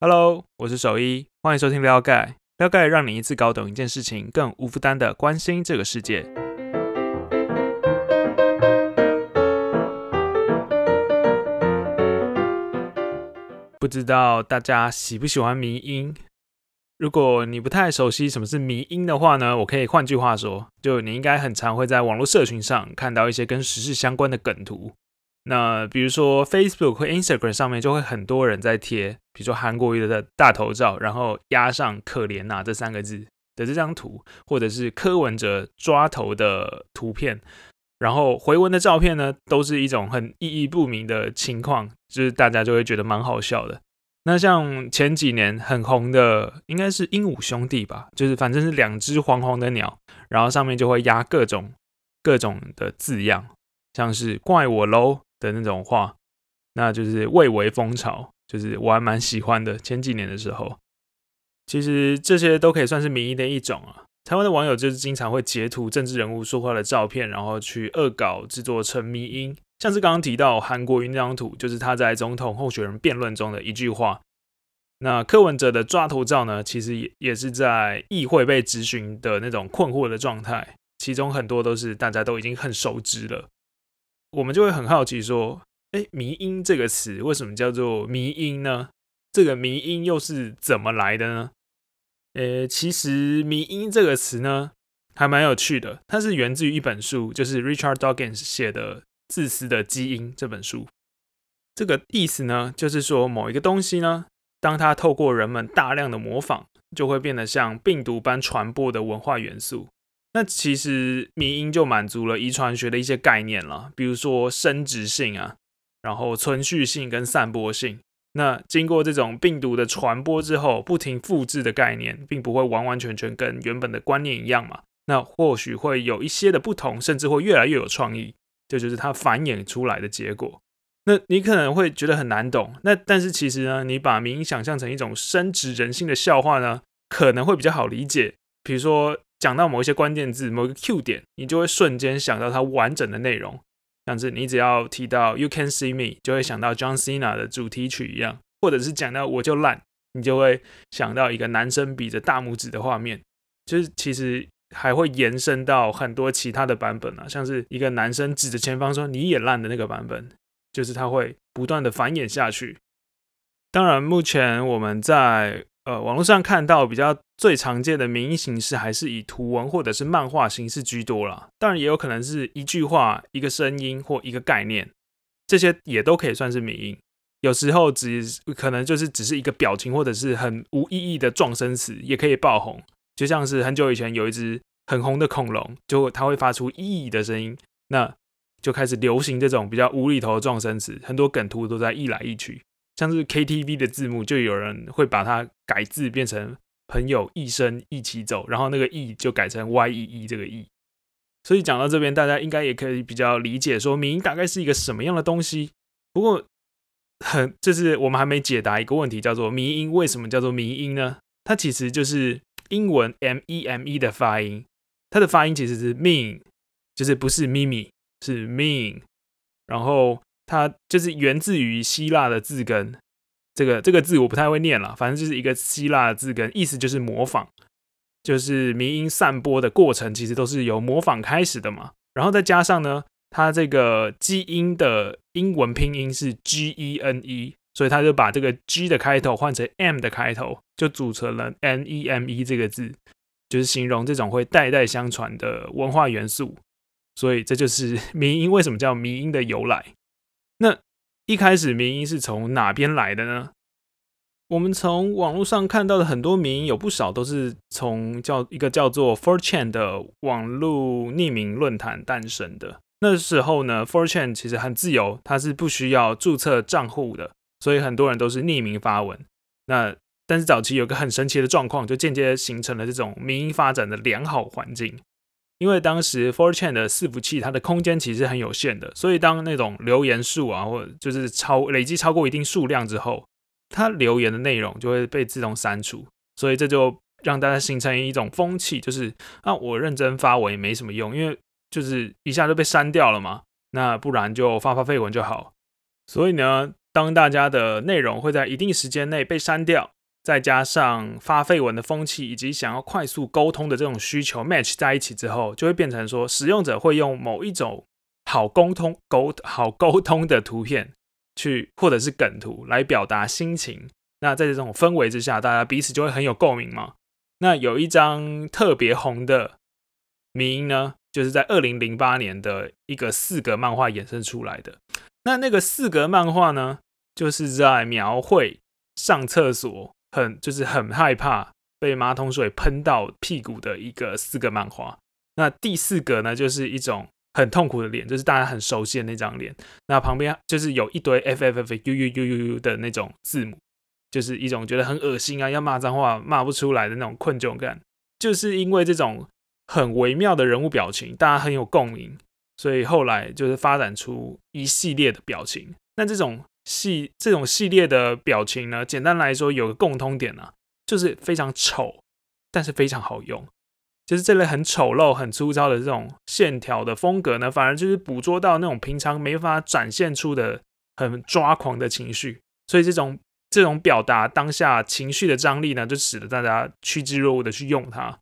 Hello，我是守一，欢迎收听撩盖。撩盖让你一次搞懂一件事情，更无负担的关心这个世界。不知道大家喜不喜欢迷音？如果你不太熟悉什么是迷音的话呢，我可以换句话说，就你应该很常会在网络社群上看到一些跟时事相关的梗图。那比如说 Facebook 或 Instagram 上面就会很多人在贴，比如说韩国瑜的大头照，然后压上“可怜呐”这三个字的这张图，或者是柯文哲抓头的图片，然后回文的照片呢，都是一种很意义不明的情况，就是大家就会觉得蛮好笑的。那像前几年很红的，应该是鹦鹉兄弟吧，就是反正是两只黄黄的鸟，然后上面就会压各种各种的字样，像是“怪我喽”的那种话，那就是蔚为风潮，就是我还蛮喜欢的。前几年的时候，其实这些都可以算是民意的一种啊。台湾的网友就是经常会截图政治人物说话的照片，然后去恶搞制作成迷音。像是刚刚提到韩国瑜那张图，就是他在总统候选人辩论中的一句话。那柯文哲的抓头照呢，其实也也是在议会被质询的那种困惑的状态，其中很多都是大家都已经很熟知了。我们就会很好奇说，哎，迷音这个词为什么叫做迷音呢？这个迷音又是怎么来的呢？呃，其实迷音这个词呢，还蛮有趣的，它是源自于一本书，就是 Richard Dawkins 写的。自私的基因这本书，这个意思呢，就是说某一个东西呢，当它透过人们大量的模仿，就会变得像病毒般传播的文化元素。那其实迷因就满足了遗传学的一些概念了，比如说生殖性啊，然后存续性跟散播性。那经过这种病毒的传播之后，不停复制的概念，并不会完完全全跟原本的观念一样嘛？那或许会有一些的不同，甚至会越来越有创意。这就是它繁衍出来的结果。那你可能会觉得很难懂，那但是其实呢，你把民音想象成一种深植人性的笑话呢，可能会比较好理解。比如说讲到某一些关键字、某个 Q 点，你就会瞬间想到它完整的内容。像是你只要提到 You Can See Me，就会想到 John Cena 的主题曲一样；或者是讲到我就烂，你就会想到一个男生比着大拇指的画面。就是其实。还会延伸到很多其他的版本啊，像是一个男生指着前方说“你也烂”的那个版本，就是他会不断的繁衍下去。当然，目前我们在呃网络上看到比较最常见的名音形式，还是以图文或者是漫画形式居多啦。当然，也有可能是一句话、一个声音或一个概念，这些也都可以算是名音。有时候只可能就是只是一个表情，或者是很无意义的撞声词，也可以爆红。就像是很久以前有一只很红的恐龙，就它会发出“咦”的声音，那就开始流行这种比较无厘头的撞声词，很多梗图都在“一来一去”。像是 KTV 的字幕，就有人会把它改字变成“朋友一生一起走”，然后那个“意”就改成 “y e e” 这个“意”。所以讲到这边，大家应该也可以比较理解，说民音大概是一个什么样的东西。不过，很就是我们还没解答一个问题，叫做民音为什么叫做民音呢？它其实就是。英文 m e m e 的发音，它的发音其实是 mean，就是不是咪咪，是 mean。然后它就是源自于希腊的字根，这个这个字我不太会念了，反正就是一个希腊字根，意思就是模仿，就是民音散播的过程其实都是由模仿开始的嘛。然后再加上呢，它这个基因的英文拼音是 g e n e。所以他就把这个 G 的开头换成 M 的开头，就组成了 N E M E 这个字，就是形容这种会代代相传的文化元素。所以这就是民音为什么叫民音的由来。那一开始民音是从哪边来的呢？我们从网络上看到的很多民音，有不少都是从叫一个叫做 ForChan 的网络匿名论坛诞生的。那时候呢 ForChan 其实很自由，它是不需要注册账户的。所以很多人都是匿名发文，那但是早期有个很神奇的状况，就间接形成了这种民营发展的良好环境。因为当时 Four Chan 的伺服器它的空间其实很有限的，所以当那种留言数啊，或者就是超累积超过一定数量之后，它留言的内容就会被自动删除。所以这就让大家形成一种风气，就是啊，我认真发文也没什么用，因为就是一下就被删掉了嘛。那不然就发发废文就好。所以呢，当大家的内容会在一定时间内被删掉，再加上发绯闻的风气以及想要快速沟通的这种需求 match 在一起之后，就会变成说，使用者会用某一种好沟通、沟好沟通的图片去，或者是梗图来表达心情。那在这种氛围之下，大家彼此就会很有共鸣嘛。那有一张特别红的迷音呢，就是在二零零八年的一个四格漫画衍生出来的。那那个四格漫画呢，就是在描绘上厕所很就是很害怕被马桶水喷到屁股的一个四个漫画。那第四个呢，就是一种很痛苦的脸，就是大家很熟悉的那张脸。那旁边就是有一堆 F F F U U U U U 的那种字母。就是一种觉得很恶心啊，要骂脏话骂不出来的那种困窘感，就是因为这种很微妙的人物表情，大家很有共鸣，所以后来就是发展出一系列的表情。那这种系这种系列的表情呢，简单来说有个共通点啊，就是非常丑，但是非常好用。就是这类很丑陋、很粗糙的这种线条的风格呢，反而就是捕捉到那种平常没法展现出的很抓狂的情绪，所以这种。这种表达当下情绪的张力呢，就使得大家趋之若鹜的去用它。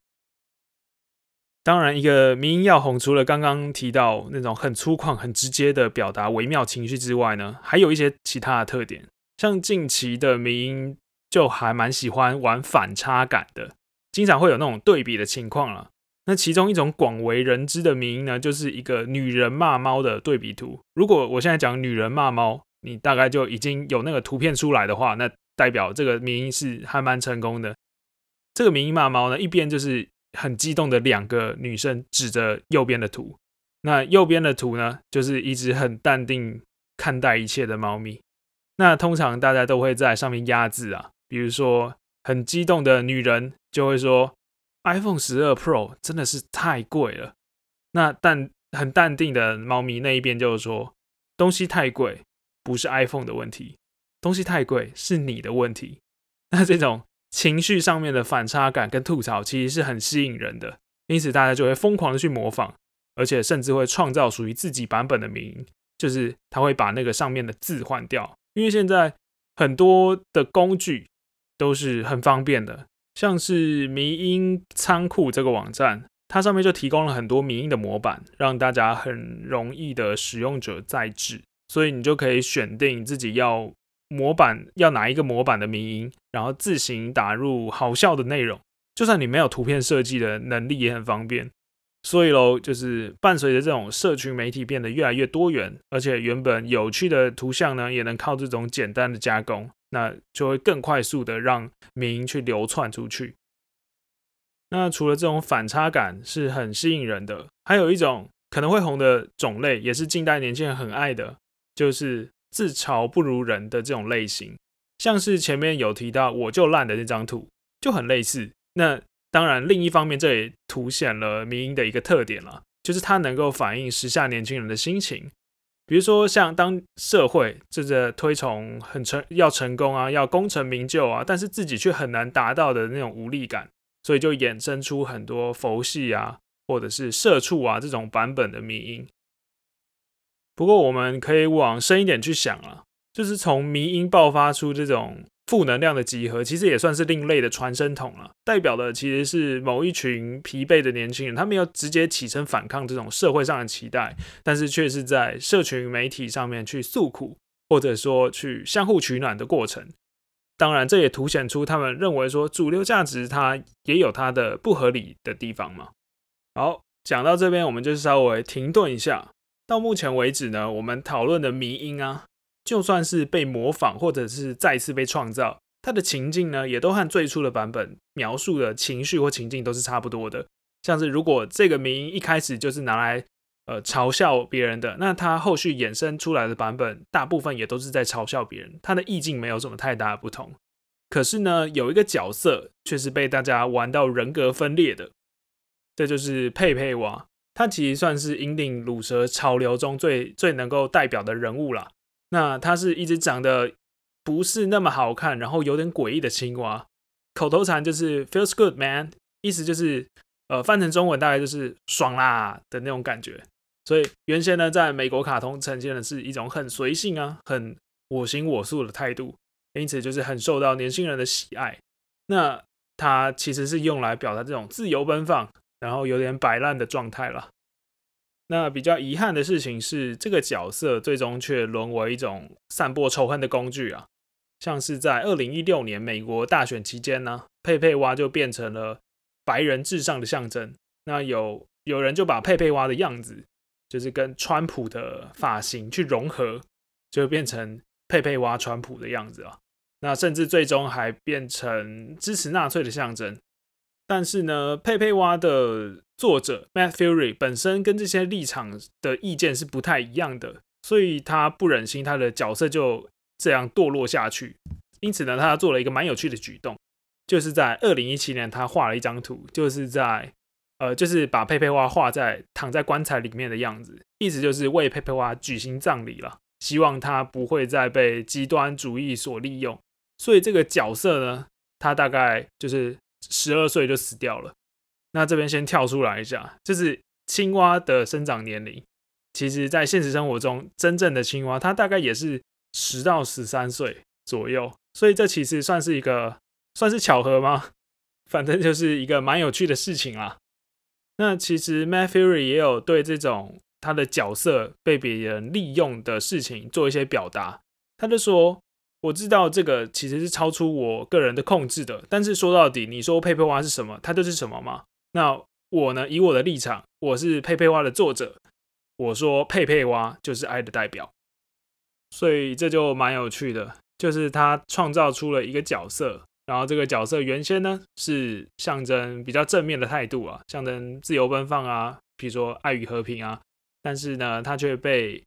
当然，一个民音要红，除了刚刚提到那种很粗犷、很直接的表达微妙情绪之外呢，还有一些其他的特点。像近期的民音就还蛮喜欢玩反差感的，经常会有那种对比的情况了。那其中一种广为人知的民音呢，就是一个女人骂猫的对比图。如果我现在讲女人骂猫，你大概就已经有那个图片出来的话，那代表这个民音是还蛮成功的。这个民音骂猫呢，一边就是很激动的两个女生指着右边的图，那右边的图呢，就是一只很淡定看待一切的猫咪。那通常大家都会在上面压字啊，比如说很激动的女人就会说：“iPhone 十二 Pro 真的是太贵了。”那淡很淡定的猫咪那一边就是说：“东西太贵。”不是 iPhone 的问题，东西太贵是你的问题。那这种情绪上面的反差感跟吐槽，其实是很吸引人的，因此大家就会疯狂的去模仿，而且甚至会创造属于自己版本的名，就是他会把那个上面的字换掉。因为现在很多的工具都是很方便的，像是迷音仓库这个网站，它上面就提供了很多迷音的模板，让大家很容易的使用者在制。所以你就可以选定自己要模板要哪一个模板的名音，然后自行打入好笑的内容。就算你没有图片设计的能力，也很方便。所以喽，就是伴随着这种社群媒体变得越来越多元，而且原本有趣的图像呢，也能靠这种简单的加工，那就会更快速的让名音去流窜出去。那除了这种反差感是很吸引人的，还有一种可能会红的种类，也是近代年轻人很爱的。就是自嘲不如人的这种类型，像是前面有提到我就烂的那张图，就很类似。那当然，另一方面这也凸显了民音的一个特点了，就是它能够反映时下年轻人的心情。比如说，像当社会正在推崇很成要成功啊，要功成名就啊，但是自己却很难达到的那种无力感，所以就衍生出很多佛系啊，或者是社畜啊这种版本的民音。不过，我们可以往深一点去想啊，就是从迷音爆发出这种负能量的集合，其实也算是另类的传声筒了。代表的其实是某一群疲惫的年轻人，他们要直接起身反抗这种社会上的期待，但是却是在社群媒体上面去诉苦，或者说去相互取暖的过程。当然，这也凸显出他们认为说主流价值它也有它的不合理的地方嘛。好，讲到这边，我们就稍微停顿一下。到目前为止呢，我们讨论的迷音啊，就算是被模仿或者是再次被创造，它的情境呢，也都和最初的版本描述的情绪或情境都是差不多的。像是如果这个迷音一开始就是拿来呃嘲笑别人的，那它后续衍生出来的版本，大部分也都是在嘲笑别人，它的意境没有什么太大的不同。可是呢，有一个角色却是被大家玩到人格分裂的，这就是佩佩娃。他其实算是引领乳蛇潮流中最最能够代表的人物啦。那他是一只长得不是那么好看，然后有点诡异的青蛙。口头禅就是 “feels good man”，意思就是呃翻成中文大概就是爽啦的那种感觉。所以原先呢，在美国卡通呈现的是一种很随性啊、很我行我素的态度，因此就是很受到年轻人的喜爱。那它其实是用来表达这种自由奔放，然后有点摆烂的状态了。那比较遗憾的事情是，这个角色最终却沦为一种散播仇恨的工具啊！像是在二零一六年美国大选期间呢，佩佩蛙就变成了白人至上的象征。那有有人就把佩佩蛙的样子，就是跟川普的发型去融合，就变成佩佩蛙川普的样子啊！那甚至最终还变成支持纳粹的象征。但是呢，佩佩蛙的作者 Matt Fury 本身跟这些立场的意见是不太一样的，所以他不忍心他的角色就这样堕落下去。因此呢，他做了一个蛮有趣的举动，就是在二零一七年，他画了一张图，就是在呃，就是把佩佩蛙画在躺在棺材里面的样子，意思就是为佩佩蛙举行葬礼了，希望他不会再被极端主义所利用。所以这个角色呢，他大概就是。十二岁就死掉了。那这边先跳出来一下，就是青蛙的生长年龄，其实在现实生活中，真正的青蛙它大概也是十到十三岁左右。所以这其实算是一个算是巧合吗？反正就是一个蛮有趣的事情啦。那其实 Matt Fury 也有对这种他的角色被别人利用的事情做一些表达，他就说。我知道这个其实是超出我个人的控制的，但是说到底，你说佩佩蛙是什么，它就是什么吗？那我呢？以我的立场，我是佩佩蛙的作者，我说佩佩蛙就是爱的代表，所以这就蛮有趣的，就是他创造出了一个角色，然后这个角色原先呢是象征比较正面的态度啊，象征自由奔放啊，比如说爱与和平啊，但是呢，他却被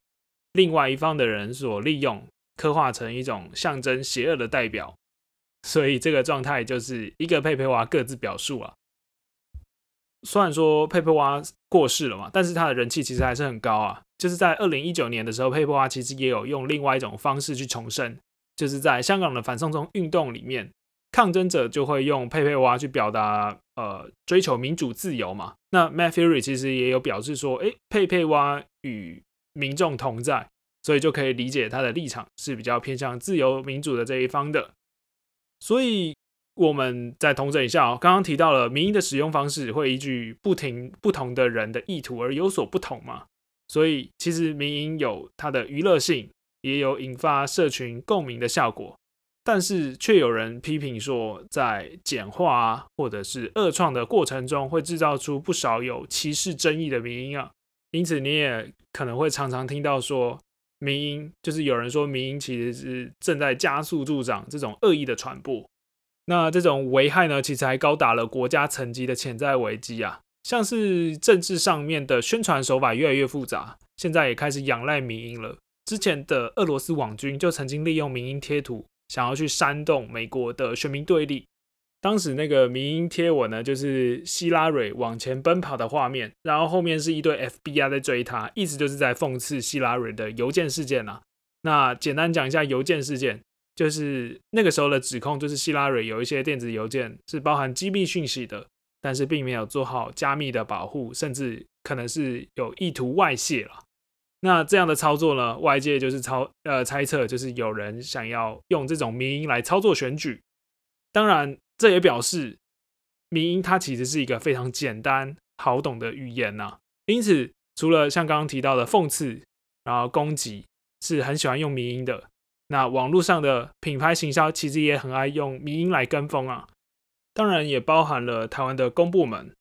另外一方的人所利用。刻画成一种象征邪恶的代表，所以这个状态就是一个佩佩蛙各自表述啊。虽然说佩佩蛙过世了嘛，但是他的人气其实还是很高啊。就是在二零一九年的时候，佩佩蛙其实也有用另外一种方式去重生，就是在香港的反送中运动里面，抗争者就会用佩佩蛙去表达呃追求民主自由嘛。那 Matt Fury 其实也有表示说，诶，佩佩蛙与民众同在。所以就可以理解他的立场是比较偏向自由民主的这一方的。所以我们再统整一下哦，刚刚提到了民音的使用方式会依据不停不同的人的意图而有所不同嘛。所以其实民音有它的娱乐性，也有引发社群共鸣的效果，但是却有人批评说，在简化啊或者是恶创的过程中，会制造出不少有歧视争议的民音啊。因此你也可能会常常听到说。民音就是有人说民音其实是正在加速助长这种恶意的传播，那这种危害呢，其实还高达了国家层级的潜在危机啊，像是政治上面的宣传手法越来越复杂，现在也开始仰赖民音了。之前的俄罗斯网军就曾经利用民音贴图，想要去煽动美国的选民对立。当时那个民音贴文呢，就是希拉蕊往前奔跑的画面，然后后面是一堆 FBI 在追他，意思就是在讽刺希拉蕊的邮件事件啦。那简单讲一下邮件事件，就是那个时候的指控，就是希拉蕊有一些电子邮件是包含机密讯息的，但是并没有做好加密的保护，甚至可能是有意图外泄了。那这样的操作呢，外界就是操呃猜测，就是有人想要用这种民音来操作选举，当然。这也表示，民音它其实是一个非常简单好懂的语言呐。因此，除了像刚刚提到的讽刺，然后攻击，是很喜欢用民音的。那网络上的品牌行销其实也很爱用民音来跟风啊。当然，也包含了台湾的公部门，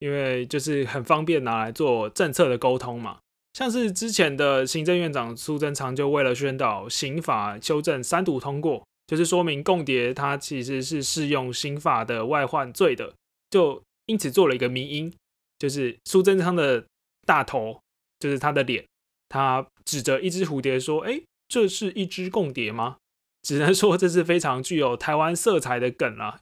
因为就是很方便拿来做政策的沟通嘛。像是之前的行政院长苏贞昌就为了宣导刑法修正三读通过。就是说明共谍它其实是适用新法的外患罪的，就因此做了一个迷因，就是苏贞昌的大头，就是他的脸，他指着一只蝴蝶说：“哎，这是一只共谍吗？”只能说这是非常具有台湾色彩的梗了。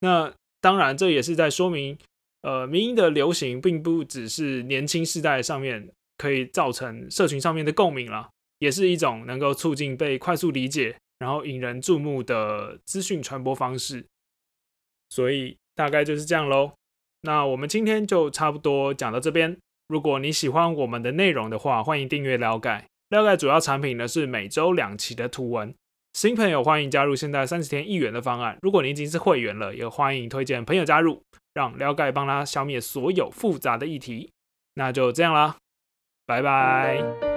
那当然，这也是在说明，呃，民音的流行并不只是年轻世代上面可以造成社群上面的共鸣了，也是一种能够促进被快速理解。然后引人注目的资讯传播方式，所以大概就是这样喽。那我们今天就差不多讲到这边。如果你喜欢我们的内容的话，欢迎订阅了解。撩盖主要产品呢是每周两期的图文，新朋友欢迎加入现在三十天一元的方案。如果你已经是会员了，也欢迎推荐朋友加入，让撩盖帮他消灭所有复杂的议题。那就这样啦，拜拜。